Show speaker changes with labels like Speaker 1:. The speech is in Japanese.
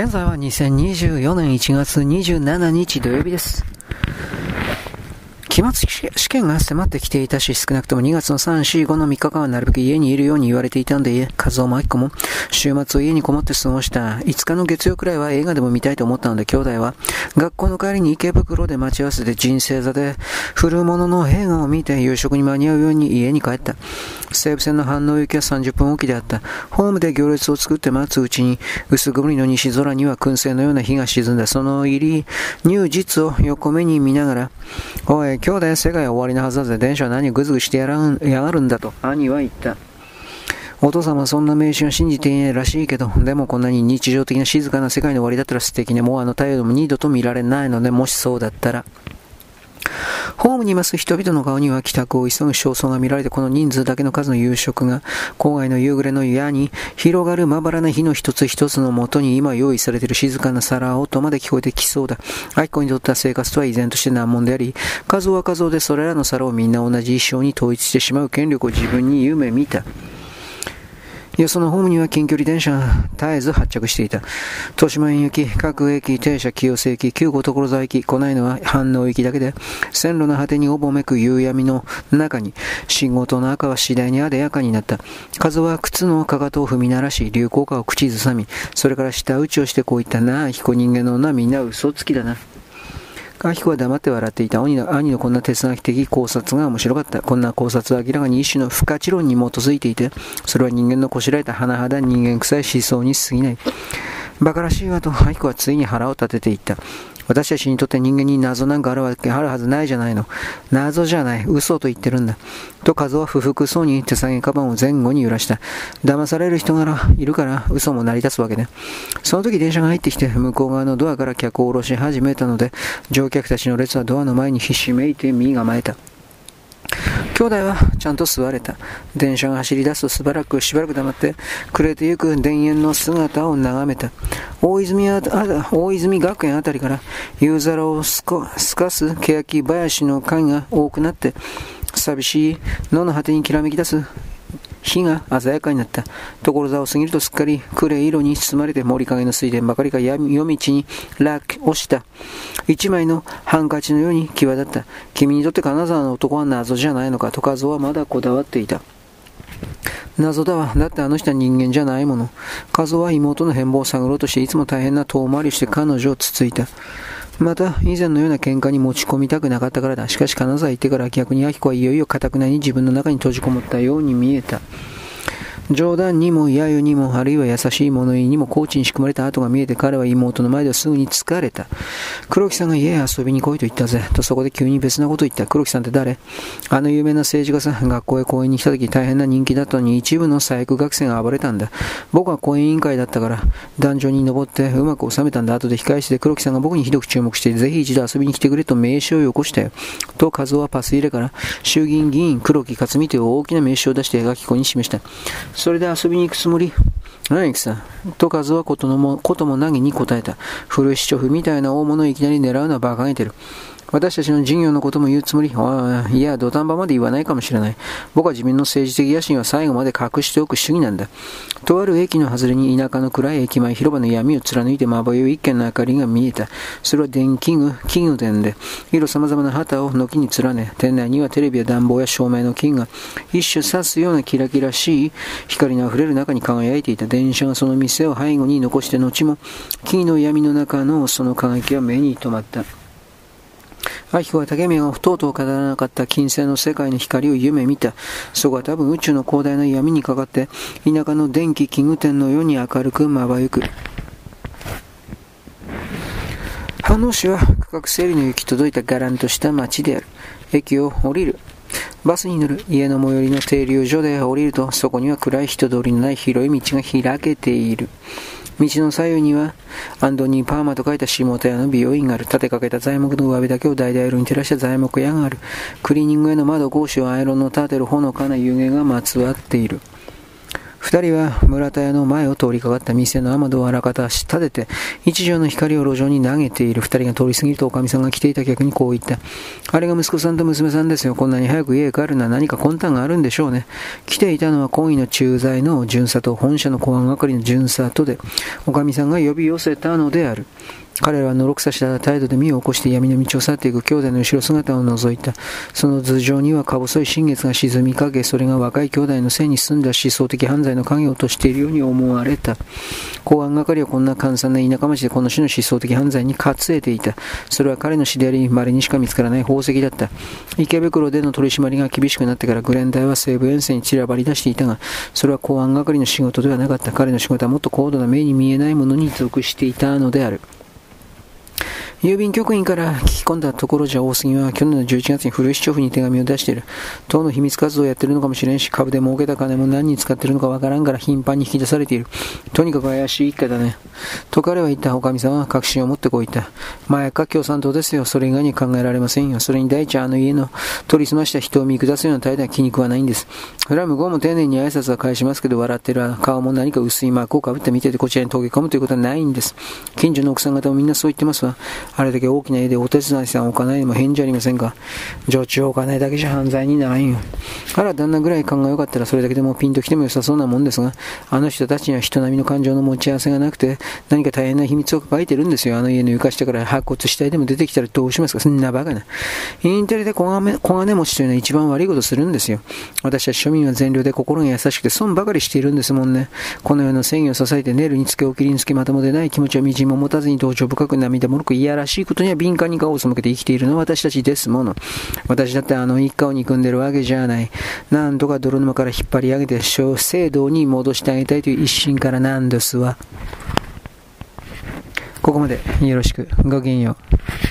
Speaker 1: 現在は2024年1月27日土曜日です。期末試験が迫ってきていたし、少なくとも2月の3、4、5の3日間はなるべく家にいるように言われていたんで、和夫も明子も週末を家にこもって過ごした5日の月曜くらいは映画でも見たいと思ったので、兄弟は学校の帰りに池袋で待ち合わせて人生座で古物の映画を見て夕食に間に合うように家に帰った。西武線の反応行きは30分おきであった。ホームで行列を作って待つうちに、薄曇りの西空には燻製のような日が沈んだ。その入り、入実を横目に見ながら、おい、兄弟世界は終わりのはずだぜ。電車は何ぐずぐしてやらんやがるんだと、兄は言った。お父様はそんな迷信は信じていないらしいけど、でもこんなに日常的な静かな世界の終わりだったら素敵ね。もうあの太陽でも二度と見られないので、もしそうだったら。ホームにいます人々の顔には帰宅を急ぐ焦燥が見られて、この人数だけの数の夕食が、郊外の夕暮れの矢に広がるまばらな火の一つ一つのもとに今用意されている静かな皿音まで聞こえてきそうだ。愛子にとっては生活とは依然として難問であり、数は数でそれらの皿をみんな同じ衣装に統一してしまう権力を自分に夢見た。よそのホームには近距離電車が絶えず発着していた。豊島園行き、各駅、停車、清瀬駅、旧五所沢駅、来ないのは反応行きだけで、線路の果てにおぼめく夕闇の中に、信号灯の赤は次第にあでやかになった。風は靴のかかとを踏み鳴らし、流行歌を口ずさみ、それから舌打ちをしてこう言ったな、彦人間の女みんな嘘つきだな。アヒコは黙って笑っていた兄の兄のこんな哲学的考察が面白かった。こんな考察は明らかに一種の不可知論に基づいていて、それは人間のこしらえた甚だ人間臭い思想に過ぎない。馬鹿らしいわと、アキコはついに腹を立てていった。私たちにとって人間に謎なんかあるわけあるはずないじゃないの。謎じゃない。嘘と言ってるんだ。と、カズは不服そうに手提げカバンを前後に揺らした。騙される人がいるから嘘も成り立つわけね。その時電車が入ってきて、向こう側のドアから客を下ろし始めたので、乗客たちの列はドアの前にひしめいて身構えた。兄弟はちゃんと座れた。電車が走り出すとしばらくしばらく黙って、暮れてゆく田園の姿を眺めた。大泉あ大泉学園あたりから夕皿をすかす欅林の影が多くなって、寂しい野の果てにきらめき出す火が鮮やかになった。所沢を過ぎるとすっかり暗い色に包まれて森影の水田ばかりが夜道に落落した。一枚のハンカチのように際立った。君にとって金沢の男は謎じゃないのかと和夫はまだこだわっていた。謎だわ。だってあの人は人間じゃないもの。和夫は妹の変貌を探ろうとしていつも大変な遠回りして彼女をつついた。また、以前のような喧嘩に持ち込みたくなかったからだ。しかし、金沢行ってから逆に明子はいよいよ堅くなに自分の中に閉じこもったように見えた。冗談にも揶揄にも、あるいは優しい物言いにもコーチに仕組まれた跡が見えて彼は妹の前ではすぐに疲れた。黒木さんが家へ遊びに来いと言ったぜ。とそこで急に別なこと言った。黒木さんって誰？あの有名な政治家さん、学校へ講演に来た時大変な人気だったのに一部の左翼学生が暴れたんだ。僕は講演委員会だったから、壇上に登ってうまく収めたんだ。後で控え室で黒木さんが僕にひどく注目して、ぜひ一度遊びに来てくれと名刺をよこしたよ。と、和夫はパス入れから、衆議院議員黒木克美という大きな名刺を出して描き子に示した。それで遊びに行くつもり？何くさと数はことのも、ことも何に答えた。古い市長夫みたいな大物をいきなり狙うのは馬鹿げてる。私たちの事業のことも言うつもりいや、土壇場まで言わないかもしれない。僕は自分の政治的野心は最後まで隠しておく主義なんだ。とある駅の外れに田舎の暗い駅前広場の闇を貫いてまばゆい一軒の明かりが見えた。それは電気具、器具店で、色様々な旗を軒に連ね、店内にはテレビや暖房や照明の金が一種刺すようなキラキラしい光の溢れる中に輝いていた電車がその店を背後に残して後も、木の闇の中のその輝きは目に留まった。アキコは竹宮がとうとう語らなかった金星の世界の光を夢見た。そこは多分宇宙の広大な闇にかかって、田舎の電気器具店のように明るくまばゆく。飯能市は区画整理の行き届いたがらんとした街である。駅を降りる。バスに乗る家の最寄りの停留所で降りると、そこには暗い人通りのない広い道が開けている。道の左右には、アンドニー・パーマと書いた下手屋の美容院がある。立てかけた材木の上辺だけを橙色に照らした材木屋がある。クリーニング屋の窓格子をアイロンの立てる炎かな湯気がまつわっている。二人は村田屋の前を通りかかった店の雨戸をあらかた立てて、一条の光を路上に投げている二人が通り過ぎるとおかみさんが来ていた客にこう言った。あれが息子さんと娘さんですよ。こんなに早く家へ帰るのは何か魂胆があるんでしょうね。来ていたのは懇意の駐在の巡査と本社の公安係の巡査とで、おかみさんが呼び寄せたのである。彼らはのろくさした態度で身を起こして闇の道を去っていく兄弟の後ろ姿を覗いた。その頭上にはか細い新月が沈みかけ、それが若い兄弟の背に住んだ思想的犯罪の影を落としているように思われた。公安係はこんな簡単な田舎町でこの種の思想的犯罪に担えていた。それは彼の死であり、稀にしか見つからない宝石だった。池袋での取り締まりが厳しくなってからグレンダイは西部遠征に散らばり出していたが、それは公安係の仕事ではなかった。彼の仕事はもっと高度な目に見えないものに属していたのである。郵便局員から聞き込んだところじゃ大杉は去年の11月に古市長府に手紙を出している。党の秘密活動をやってるのかもしれんし、株で儲けた金も何に使ってるのかわからんから頻繁に引き出されている。とにかく怪しい一家だね。と彼は言った。おかみさんは確信を持ってこう言った。前か共産党ですよ。それ以外に考えられませんよ。それに第一あの家の取り澄ました人を見下すような態度は気に食わないんです。それは向こうも丁寧に挨拶は返しますけど、笑ってる顔も何か薄い膜をかぶって見ててこちらに溶け込むということはないんです。近所の奥さん方もみんなそう言ってますわ。あれだけ大きな家でお手伝いさんを置かないにも返事ありませんか？常駐を置かないだけじゃ犯罪にならんよ。あら旦那ぐらい勘が良かったらそれだけでもピンと来ても良さそうなもんですが、あの人たちには人並みの感情の持ち合わせがなくて、何か大変な秘密を抱えてるんですよ。あの家の床下から白骨死体でも出てきたらどうしますか？そんなバカな。インテリで小金小金持ちというのは一番悪いことするんですよ。私たち庶民は善良で心が優しくて損ばかりしているんですもんね。この世の正義を支えてネルにつけおきりにつけまともでない気持ちをみじんも持たずに同情深く涙もろくいやらしいことには敏感に顔を背けて生きているのは私たちですもの。私だってあの一家を憎んでるわけじゃない。なんとか泥沼から引っ張り上げて小制度に戻してあげたいという一心からなんですわ。ここまでよろしく。ごきげんよう。